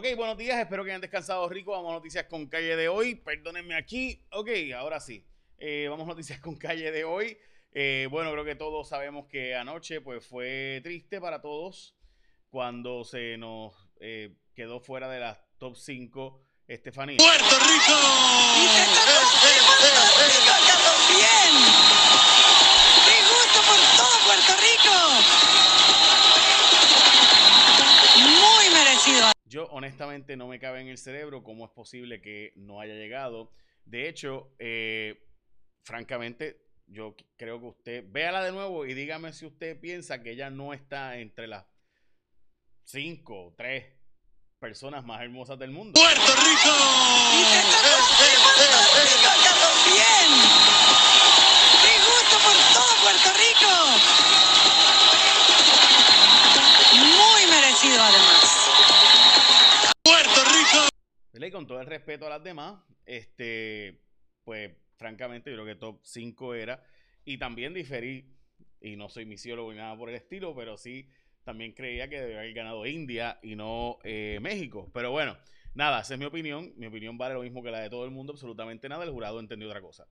Ok, buenos días, espero que hayan descansado rico. Vamos a noticias con calle de hoy. Perdónenme aquí. Ok, ahora sí. Eh, vamos a noticias con calle de hoy. Eh, bueno, creo que todos sabemos que anoche pues fue triste para todos cuando se nos eh, quedó fuera de las top 5 Estefanía. ¡Puerto Rico! ¡Y se está Puerto Rico, Yo honestamente no me cabe en el cerebro cómo es posible que no haya llegado. De hecho, eh, francamente, yo creo que usted véala de nuevo y dígame si usted piensa que ella no está entre las cinco o tres personas más hermosas del mundo. ¡Puerto Rico! ¡Y se está Puerto Rico, con todo el respeto a las demás, este, pues francamente yo creo que top 5 era. Y también diferí, y no soy misiólogo ni nada por el estilo, pero sí también creía que debía haber ganado India y no eh, México. Pero bueno, nada, esa es mi opinión. Mi opinión vale lo mismo que la de todo el mundo, absolutamente nada. El jurado entendió otra cosa.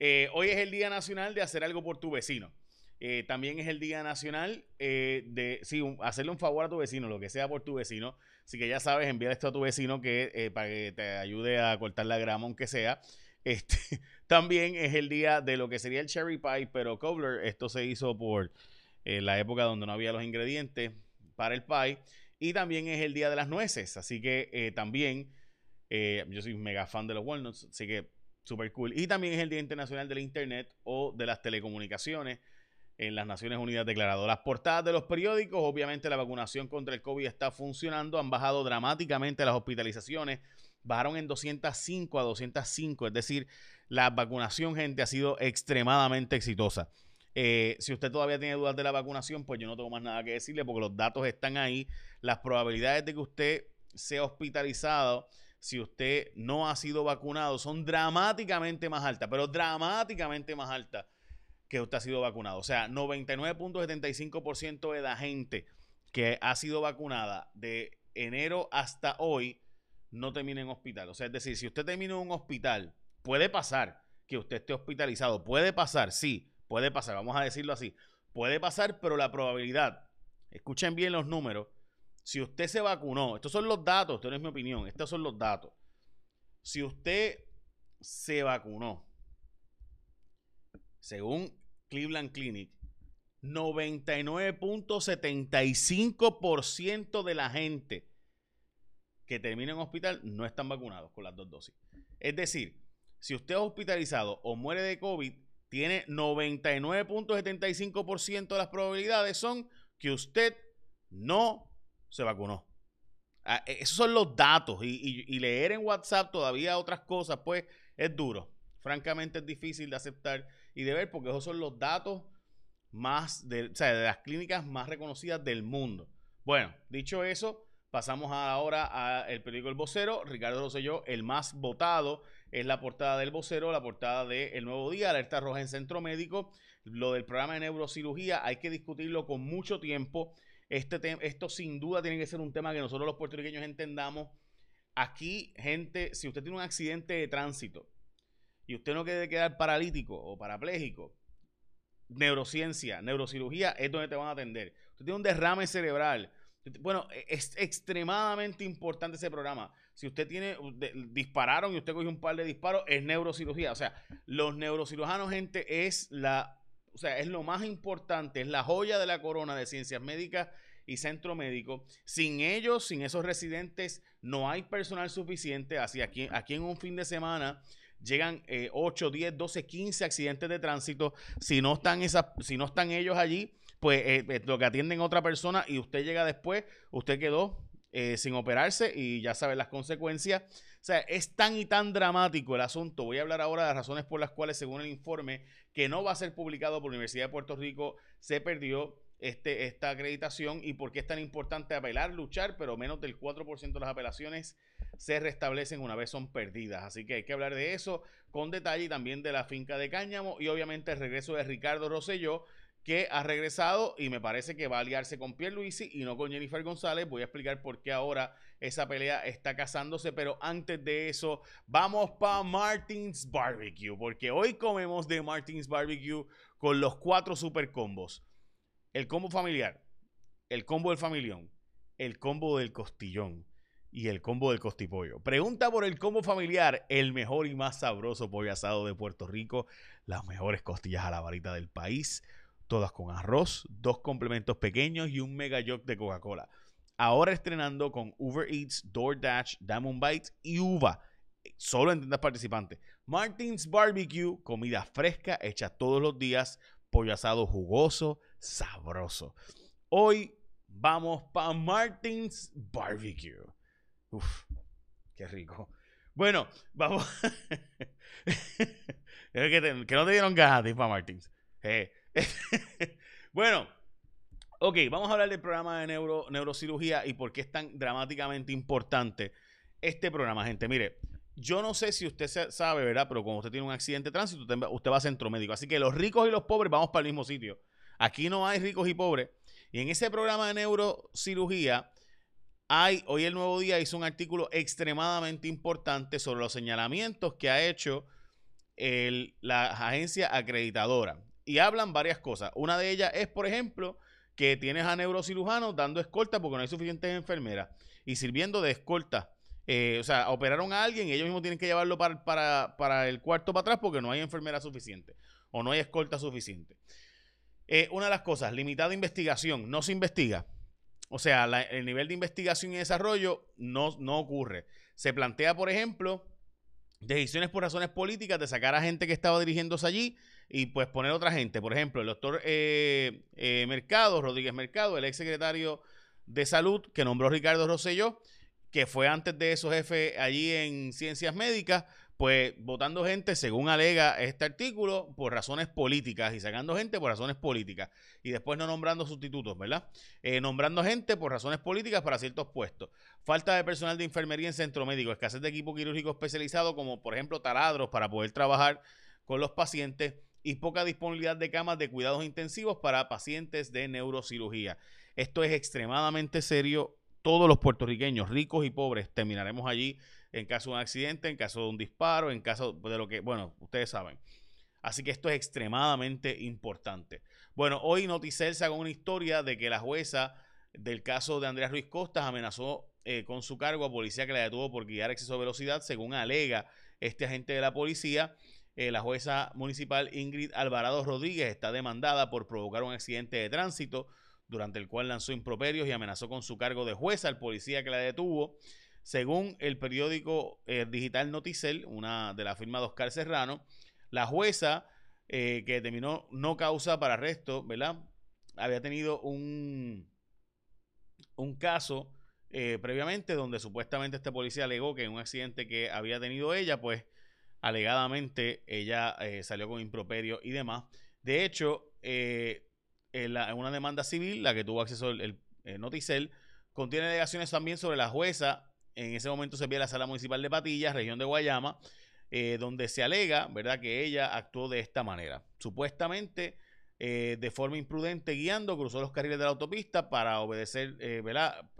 Eh, hoy es el Día Nacional de hacer algo por tu vecino. Eh, también es el Día Nacional eh, de, sí, hacerle un favor a tu vecino, lo que sea por tu vecino. Así que ya sabes, enviar esto a tu vecino que, eh, para que te ayude a cortar la grama, aunque sea. Este, también es el día de lo que sería el cherry pie, pero cobbler, esto se hizo por eh, la época donde no había los ingredientes para el pie. Y también es el día de las nueces, así que eh, también yo soy mega fan de los walnuts, así que súper cool. Y también es el Día Internacional del Internet o de las Telecomunicaciones en las Naciones Unidas declarado. Las portadas de los periódicos, obviamente la vacunación contra el COVID está funcionando, han bajado dramáticamente las hospitalizaciones, bajaron en 205 a 205, es decir, la vacunación, gente, ha sido extremadamente exitosa. Eh, si usted todavía tiene dudas de la vacunación, pues yo no tengo más nada que decirle porque los datos están ahí. Las probabilidades de que usted sea hospitalizado si usted no ha sido vacunado son dramáticamente más altas, pero dramáticamente más altas que usted ha sido vacunado. O sea, 99.75% de la gente que ha sido vacunada de enero hasta hoy no termina en hospital. O sea, es decir, si usted termina en un hospital, puede pasar que usted esté hospitalizado. Puede pasar, sí, puede pasar. Vamos a decirlo así. Puede pasar, pero la probabilidad, escuchen bien los números, si usted se vacunó, estos son los datos, esto no es mi opinión, estos son los datos. Si usted se vacunó, según Cleveland Clinic, 99.75% de la gente que termina en hospital no están vacunados con las dos dosis. Es decir, si usted es hospitalizado o muere de COVID, tiene 99.75% de las probabilidades son que usted no se vacunó. Ah, e- esos son los datos y, leer en WhatsApp todavía otras cosas, pues es duro. Francamente es difícil de aceptar y de ver porque esos son los datos más de, o sea, de las clínicas más reconocidas del mundo. Bueno, dicho eso, pasamos ahora al periódico El Vocero. Ricardo Rosselló, el más votado, es la portada del Vocero, la portada de El Nuevo Día, alerta roja en Centro Médico. Lo del programa de neurocirugía hay que discutirlo con mucho tiempo. Este esto sin duda tiene que ser un tema que nosotros los puertorriqueños entendamos. Aquí, gente, si usted tiene un accidente de tránsito y usted no quiere quedar paralítico o parapléjico, neurociencia, neurocirugía es donde te van a atender. Usted tiene un derrame cerebral. Bueno, es extremadamente importante ese programa. Si usted tiene, dispararon y usted cogió un par de disparos, es neurocirugía. O sea, los neurocirujanos, gente, es la, o sea, es lo más importante, es la joya de la corona de ciencias médicas y centro médico. Sin ellos, sin esos residentes, no hay personal suficiente. Así aquí, aquí en un fin de semana llegan eh, 8, 10, 12, 15 accidentes de tránsito. Si no están, esas, si no están ellos allí, pues eh, eh, lo que atienden otra persona y usted llega después, usted quedó eh, sin operarse y ya sabe las consecuencias. O sea, es tan y tan dramático el asunto. Voy a hablar ahora de las razones por las cuales, según el informe, que no va a ser publicado por la Universidad de Puerto Rico, se perdió este, esta acreditación y por qué es tan importante apelar, luchar, pero menos del 4% de las apelaciones se restablecen una vez son perdidas. Así que hay que hablar de eso con detalle y también de la finca de Cáñamo y obviamente el regreso de Ricardo Rosselló, que ha regresado y me parece que va a aliarse con Pierluisi y no con Jennifer González. Voy a explicar por qué ahora esa pelea está casándose, pero antes de eso, vamos para Martins Barbecue, porque hoy comemos de Martins Barbecue con los cuatro super combos. El combo familiar, el combo del familión, el combo del costillón y el combo del costipollo. Pregunta por el combo familiar, el mejor y más sabroso pollo asado de Puerto Rico, las mejores costillas a la varita del país, todas con arroz, dos complementos pequeños y un mega jog de Coca-Cola. Ahora estrenando con Uber Eats, DoorDash, Diamond Bites y Uva. Solo en tiendas participantes. Martins Barbecue, comida fresca hecha todos los días, pollo asado jugoso, sabroso. Hoy vamos para Martins Barbecue. Uf, qué rico. Bueno, vamos. que, no te dieron ganas para Martins. Eh. bueno, ok, vamos a hablar del programa de neuro, neurocirugía y por qué es tan dramáticamente importante este programa, gente. Mire, yo no sé si usted sabe, ¿verdad? Pero cuando usted tiene un accidente de tránsito, usted va a centro médico. Así que los ricos y los pobres vamos para el mismo sitio. Aquí no hay ricos y pobres. Y en ese programa de neurocirugía, hay, hoy el Nuevo Día hizo un artículo extremadamente importante sobre los señalamientos que ha hecho la agencia acreditadora. Y hablan varias cosas. Una de ellas es, por ejemplo, que tienes a neurocirujanos dando escolta porque no hay suficientes enfermeras y sirviendo de escolta eh, o sea, operaron a alguien y ellos mismos tienen que llevarlo para, el cuarto para atrás porque no hay enfermera suficiente o no hay escolta suficiente. Eh, una de las cosas, limitada investigación, no se investiga. O sea, el nivel de investigación y desarrollo no, no ocurre. Se plantea, por ejemplo, decisiones por razones políticas de sacar a gente que estaba dirigiéndose allí y pues poner otra gente. Por ejemplo, el doctor eh, Mercado, Rodríguez Mercado, el ex secretario de salud que nombró Ricardo Rosselló, que fue antes de esos jefe allí en ciencias médicas, pues votando gente, según alega este artículo, por razones políticas y sacando gente por razones políticas y después no nombrando sustitutos, ¿verdad? Eh, nombrando gente por razones políticas para ciertos puestos. Falta de personal de enfermería en centro médico, escasez de equipo quirúrgico especializado como por ejemplo taladros para poder trabajar con los pacientes y poca disponibilidad de camas de cuidados intensivos para pacientes de neurocirugía. Esto es extremadamente serio todos los puertorriqueños, ricos y pobres, terminaremos allí en caso de un accidente, en caso de un disparo, en caso de lo que, bueno, ustedes saben. Así que esto es extremadamente importante. Bueno, hoy Noticel sacó una historia de que la jueza del caso de Andrés Ruiz Costas amenazó eh, con su cargo a policía que la detuvo por guiar exceso de velocidad, según alega este agente de la policía. Eh, la jueza municipal Ingrid Alvarado Rodríguez está demandada por provocar un accidente de tránsito durante el cual lanzó improperios y amenazó con su cargo de jueza al policía que la detuvo. Según el periódico eh, digital Noticel, una de la firma de Oscar Serrano, la jueza eh, que determinó no causa para arresto, ¿verdad? Había tenido un, un caso eh, previamente donde supuestamente este policía alegó que en un accidente que había tenido ella, pues alegadamente ella salió con improperio y demás. De hecho, en, una demanda civil, la que tuvo acceso el, Noticel, contiene alegaciones también sobre la jueza. En ese momento se ve la sala municipal de Patillas, región de Guayama, eh, donde se alega, ¿verdad?, que ella actuó de esta manera. Supuestamente, eh, de forma imprudente, guiando, cruzó los carriles de la autopista para obedecer, eh, ¿verdad?,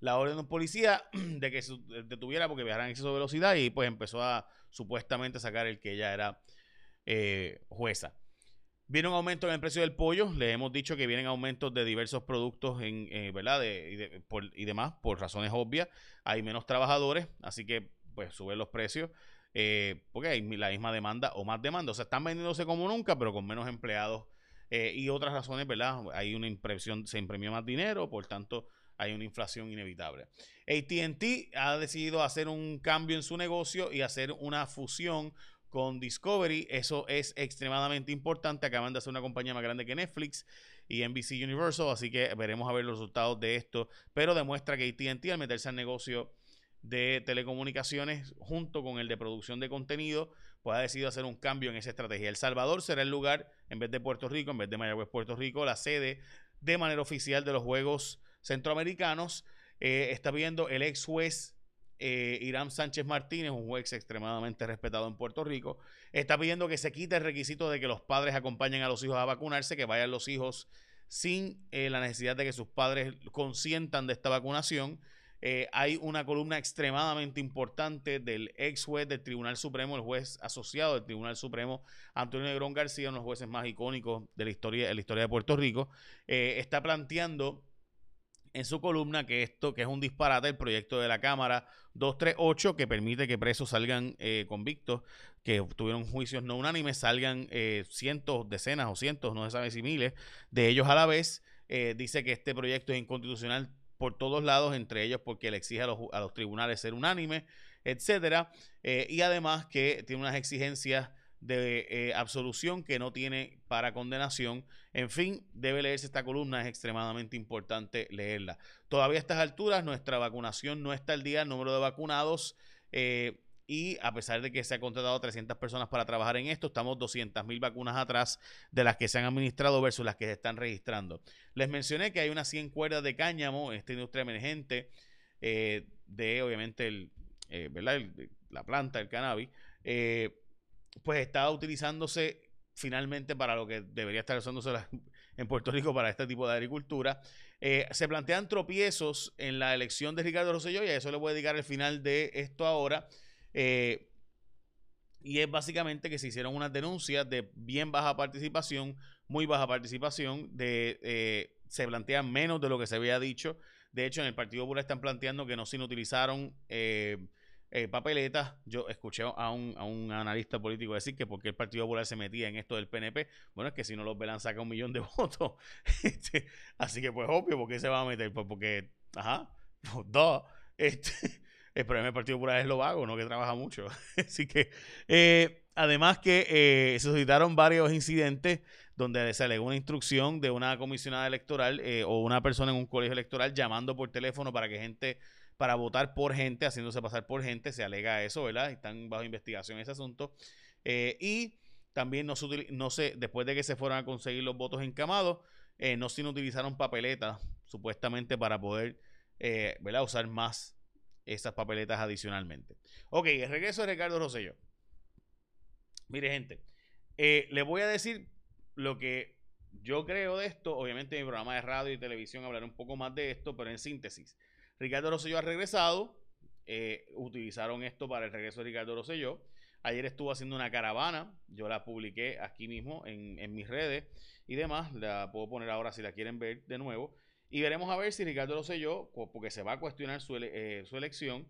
la orden de un policía de que se detuviera porque viajara en exceso de velocidad y pues empezó a supuestamente sacar el que ella era jueza. Viene un aumento en el precio del pollo. Les hemos dicho que vienen aumentos de diversos productos en, eh, ¿verdad? y, demás, por razones obvias. Hay menos trabajadores, así que pues suben los precios. Eh, porque hay la misma demanda o más demanda. O sea, están vendiéndose como nunca, pero con menos empleados. Eh, y otras razones, ¿verdad? Hay una impresión, se imprimió más dinero, por tanto, hay una inflación inevitable. ATT ha decidido hacer un cambio en su negocio y hacer una fusión con Discovery. Eso es extremadamente importante. Acaban de hacer una compañía más grande que Netflix y NBC Universal, así que veremos a ver los resultados de esto. Pero demuestra que ATT al meterse al negocio de telecomunicaciones junto con el de producción de contenido, pues ha decidido hacer un cambio en esa estrategia. El Salvador será el lugar, en vez de Puerto Rico, en vez de Mayagüez, Puerto Rico, la sede de manera oficial de los Juegos Centroamericanos. Eh, está viendo el ex juez eh, Irán Sánchez Martínez, un juez extremadamente respetado en Puerto Rico, está pidiendo que se quite el requisito de que los padres acompañen a los hijos a vacunarse, que vayan los hijos sin eh, la necesidad de que sus padres consientan de esta vacunación. eh, hay una columna extremadamente importante del ex juez del Tribunal Supremo, el juez asociado del Tribunal Supremo, Antonio Negrón García, uno de los jueces más icónicos de la historia, de Puerto Rico, está planteando en su columna que esto, que es un disparate, el proyecto de la Cámara 238, que permite que presos salgan eh, convictos, que tuvieron juicios no unánimes, salgan cientos, decenas o cientos, no se sabe si miles, de ellos a la vez. dice que este proyecto es inconstitucional por todos lados, entre ellos porque le exige a los, tribunales ser unánime, etcétera, eh, y además que tiene unas exigencias de eh, absolución que no tiene para condenación. En fin, debe leerse esta columna, es extremadamente importante leerla. Todavía a estas alturas nuestra vacunación no está al día, el número de vacunados eh, y a pesar de que se ha contratado 300 personas para trabajar en esto, estamos 200 mil vacunas atrás de las que se han administrado versus las que se están registrando. Les mencioné que hay unas 100 cuerdas de cáñamo en esta industria emergente eh, de, obviamente, la planta, el cannabis, pues está utilizándose finalmente para lo que debería estar usándose en Puerto Rico para este tipo de agricultura. se plantean tropiezos en la elección de Ricardo Rosselló y a eso le voy a dedicar el final de esto ahora. Eh, y es básicamente que se hicieron unas denuncias de bien baja participación, muy baja participación, de eh, se plantean menos de lo que se había dicho. De hecho, en el Partido Popular están planteando que no se utilizaron eh, papeletas. Yo escuché a un, a un, analista político decir que porque el Partido Popular se metía en esto del PNP, bueno, es que si no los velan saca un millón de votos. Este, así que pues obvio, ¿por qué se va a meter? Pues porque, ajá, dos. Este, el problema del Partido Popular es lo vago, no que trabaja mucho. Así que, eh, además que eh, se suscitaron varios incidentes donde se alegó una instrucción de una comisionada electoral eh, o una persona en un colegio electoral llamando por teléfono para que gente, para votar por gente, haciéndose pasar por gente, se alega eso, ¿verdad? Están bajo investigación ese asunto. y también no se, después de que se fueron a conseguir los votos encamados, no se utilizaron papeletas, supuestamente para poder, ¿verdad? Usar más esas papeletas adicionalmente. Ok, el regreso de Ricardo Rosselló. Mire, gente, eh, le voy a decir lo que yo creo de esto. Obviamente, en mi programa de radio y televisión hablaré un poco más de esto, pero en síntesis. Ricardo Rosselló ha regresado. Eh, utilizaron esto para el regreso de Ricardo Rosselló. Ayer estuvo haciendo una caravana. Yo la publiqué aquí mismo en, mis redes y demás. La puedo poner ahora si la quieren ver de nuevo. Y veremos a ver si Ricardo lo selló, porque se va a cuestionar su, eh, elección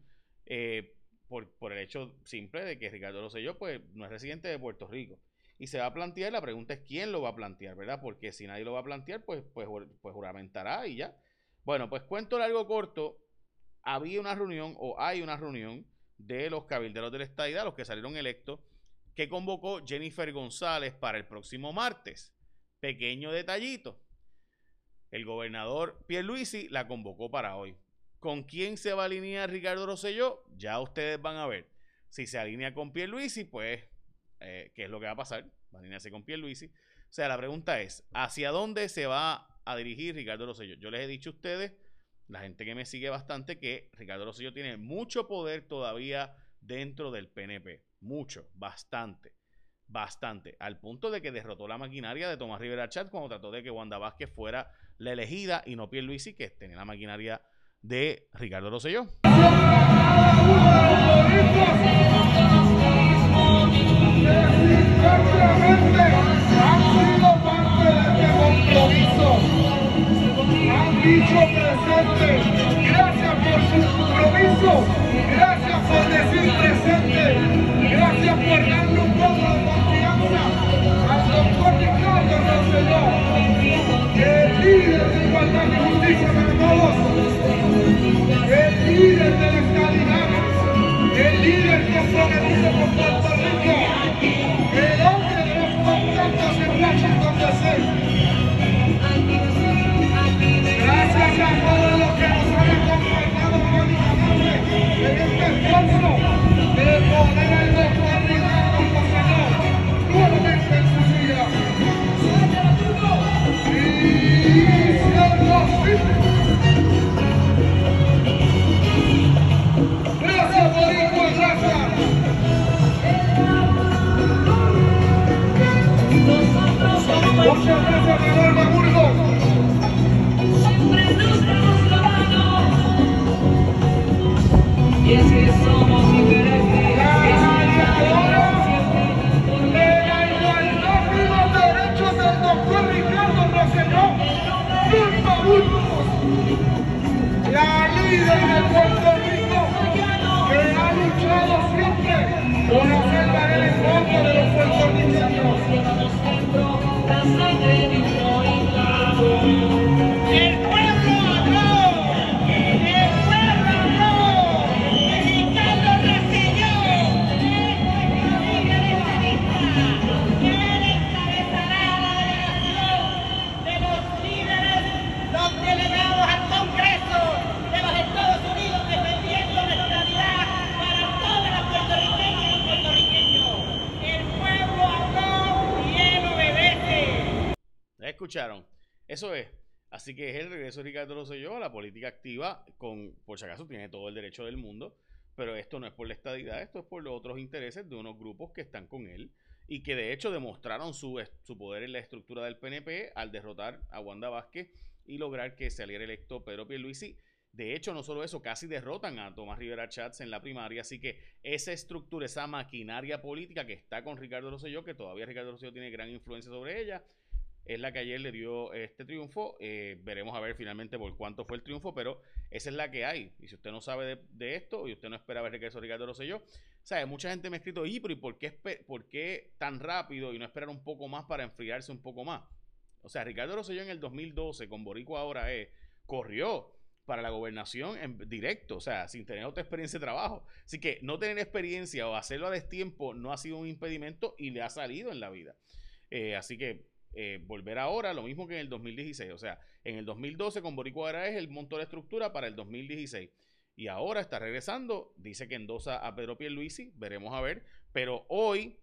eh, por, el hecho simple de que Ricardo lo selló, pues no es residente de Puerto Rico. Y se va a plantear, la pregunta es quién lo va a plantear, ¿verdad? Porque si nadie lo va a plantear, pues, pues, pues juramentará y ya. Bueno, pues cuento largo corto, había una reunión o hay una reunión de los cabilderos de la estadidad, los que salieron electos, que convocó Jennifer González para el próximo martes. Pequeño detallito el gobernador Pierluisi la convocó para hoy. ¿Con quién se va a alinear Ricardo Rosselló? Ya ustedes van a ver. Si se alinea con Pierluisi, pues, eh, ¿qué es lo que va a pasar? Va a alinearse con Pierluisi. O sea, la pregunta es, ¿hacia dónde se va a dirigir Ricardo Rosselló? Yo les he dicho a ustedes, la gente que me sigue bastante, que Ricardo Rosselló tiene mucho poder todavía dentro del PNP. Mucho, bastante bastante, al punto de que derrotó la maquinaria de Tomás Rivera Chat cuando trató de que Wanda Vázquez fuera la elegida y no Pierluisi, que tenía la maquinaria de Ricardo Rosselló. Escucharon? Eso es. Así que es el regreso de Ricardo Rosselló la política activa, con, por si acaso tiene todo el derecho del mundo, pero esto no es por la estadidad, esto es por los otros intereses de unos grupos que están con él y que de hecho demostraron su, su poder en la estructura del PNP al derrotar a Wanda Vázquez y lograr que saliera electo Pedro Pierluisi. De hecho, no solo eso, casi derrotan a Tomás Rivera Chats en la primaria, así que esa estructura, esa maquinaria política que está con Ricardo Rosselló, que todavía Ricardo Rosselló tiene gran influencia sobre ella, es la que ayer le dio este triunfo. Eh, veremos a ver finalmente por cuánto fue el triunfo, pero esa es la que hay. Y si usted no sabe de, esto y usted no espera ver regreso de Ricardo Rosselló, ¿sabe? Mucha gente me ha escrito, y pero ¿y por qué, por qué tan rápido y no esperar un poco más para enfriarse un poco más? O sea, Ricardo Rosselló en el 2012, con Boricua ahora es, corrió para la gobernación en directo, o sea, sin tener otra experiencia de trabajo. Así que no tener experiencia o hacerlo a destiempo no ha sido un impedimento y le ha salido en la vida. Eh, así que eh, volver ahora, lo mismo que en el 2016. O sea, en el 2012 con Boricua ahora es el monto de estructura para el 2016. Y ahora está regresando, dice que endosa a Pedro Pierluisi, veremos a ver. Pero hoy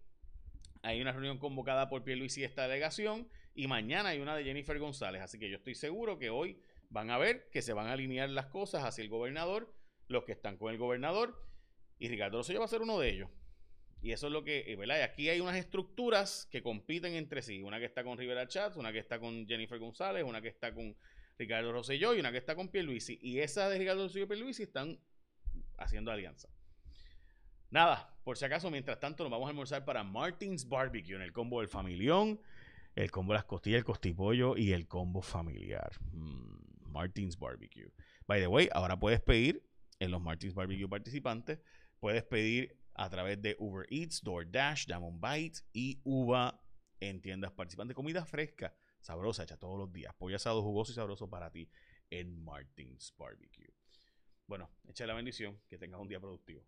hay una reunión convocada por Pierluisi y esta delegación y mañana hay una de Jennifer González. Así que yo estoy seguro que hoy van a ver que se van a alinear las cosas hacia el gobernador, los que están con el gobernador, y Ricardo Rosselló va a ser uno de ellos. Y eso es lo que, eh, ¿verdad? Y aquí hay unas estructuras que compiten entre sí. Una que está con Rivera Chats, una que está con Jennifer González, una que está con Ricardo Rosselló y una que está con Pierluisi. Y esa de Ricardo Rosselló y Pierluisi están haciendo alianza. Nada, por si acaso, mientras tanto, nos vamos a almorzar para Martins Barbecue en el combo del familión, el combo de las costillas, el costipollo y el combo familiar. Mm, Martins Barbecue. By the way, ahora puedes pedir en los Martins Barbecue participantes, puedes pedir a través de Uber Eats, DoorDash, Diamond Bites y Uva en tiendas participantes. Comida fresca, sabrosa, hecha todos los días. Pollo asado jugoso y sabroso para ti en Martins Barbecue. Bueno, echa la bendición, que tengas un día productivo.